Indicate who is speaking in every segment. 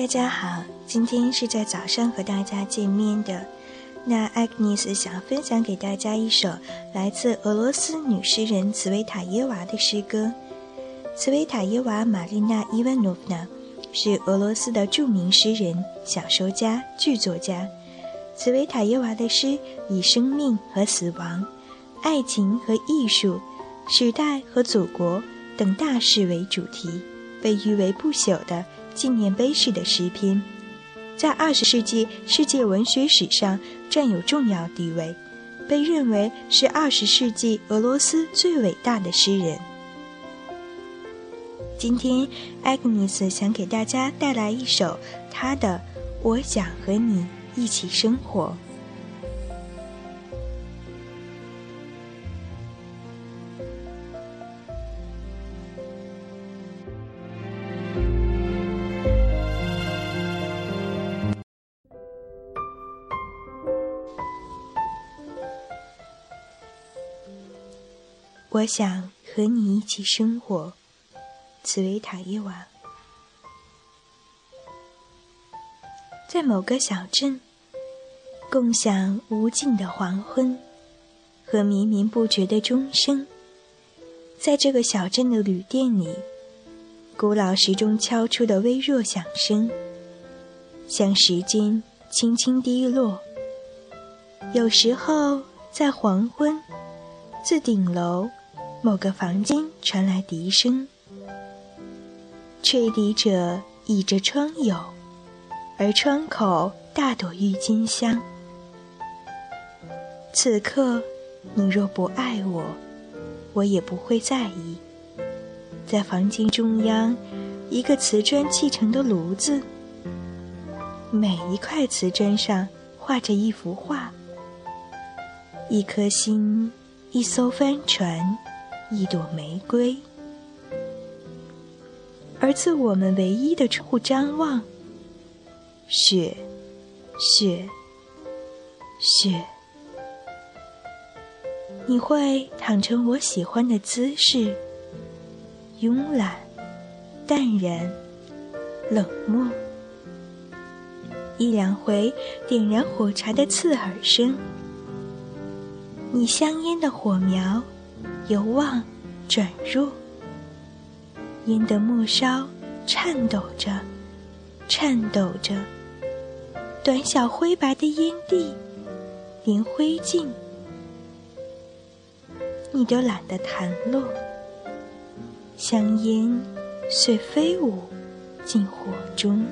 Speaker 1: 大家好，今天是在早上和大家见面的。那艾格尼斯想分享给大家一首来自俄罗斯女诗人茨维塔耶娃的诗歌。茨维塔耶娃·玛丽娜·伊万诺夫娜是俄罗斯的著名诗人、小说家、剧作家。茨维塔耶娃的诗以生命和死亡、爱情和艺术、时代和祖国等大事为主题，被誉为不朽的。纪念碑式的诗篇，在二十世纪世界文学史上占有重要地位，被认为是二十世纪俄罗斯最伟大的诗人。今天，艾格尼斯想给大家带来一首他的《我想和你一起生活》。我想和你一起生活，茨维塔耶娃。在某个小镇，共享无尽的黄昏和绵绵不绝的钟声。在这个小镇的旅店里，古老时钟敲出的微弱响声，像时间轻轻滴落。有时候，在黄昏，自顶楼。某个房间传来笛声，吹笛者倚着窗牖，而窗口大朵郁金香。此刻，你若不爱我，我也不会在意。在房间中央，一个瓷砖砌成的炉子，每一块瓷砖上画着一幅画：一颗心，一艘帆船。一朵玫瑰，而自我们唯一的窗户张望，雪，雪，雪。你会躺成我喜欢的姿势，慵懒、淡然、冷漠。一两回点燃火柴的刺耳声，你香烟的火苗。由旺转弱，烟的末梢颤抖着，颤抖着。短小灰白的烟蒂，连灰烬你都懒得弹落。香烟遂飞舞进火中。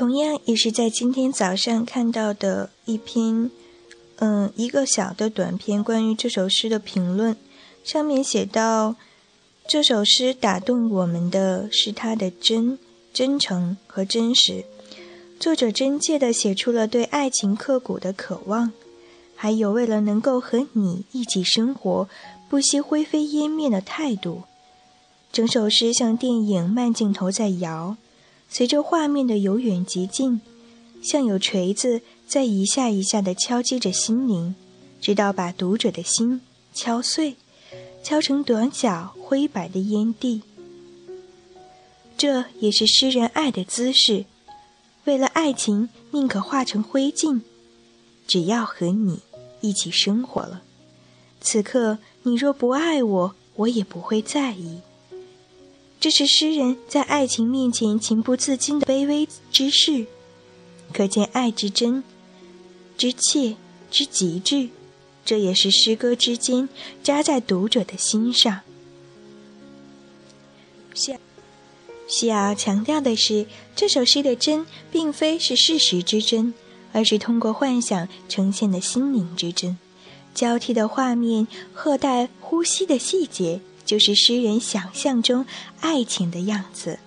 Speaker 1: 同样也是在今天早上看到的一篇，嗯，一个小的短篇关于这首诗的评论，上面写到，这首诗打动我们的是它的真、真诚和真实。作者真切地写出了对爱情刻骨的渴望，还有为了能够和你一起生活，不惜灰飞烟灭的态度。整首诗像电影慢镜头在摇。随着画面的由远及近，像有锤子在一下一下地敲击着心灵，直到把读者的心敲碎，敲成短小灰白的烟蒂。这也是诗人爱的姿势，为了爱情宁可化成灰烬，只要和你一起生活了。此刻你若不爱我，我也不会在意。这是诗人在爱情面前情不自禁的卑微之事，可见爱之真、之切、之极致。这也是诗歌之间扎在读者的心上。需需要强调的是，这首诗的真，并非是事实之真，而是通过幻想呈现的心灵之真。交替的画面，赫带呼吸的细节。就是诗人想象中爱情的样子，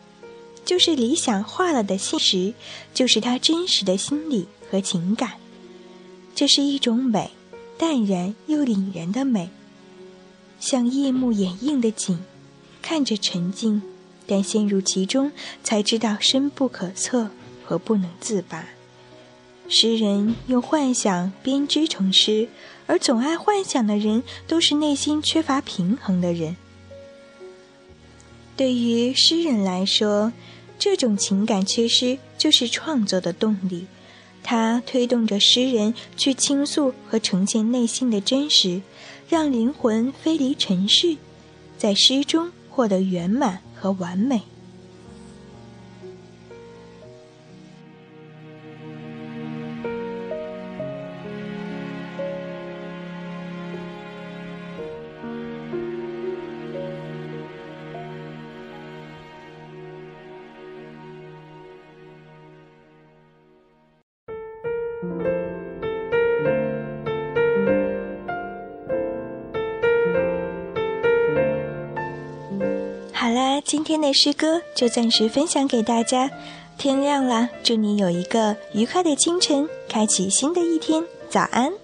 Speaker 1: 就是理想化了的现实，就是他真实的心理和情感。这是一种美，淡然又凛然的美，像夜幕掩映的景，看着沉静，但陷入其中才知道深不可测和不能自拔。诗人用幻想编织成诗，而总爱幻想的人，都是内心缺乏平衡的人。对于诗人来说，这种情感缺失就是创作的动力，它推动着诗人去倾诉和呈现内心的真实，让灵魂飞离尘世，在诗中获得圆满和完美。今天的诗歌就暂时分享给大家。天亮了，祝你有一个愉快的清晨，开启新的一天。早安。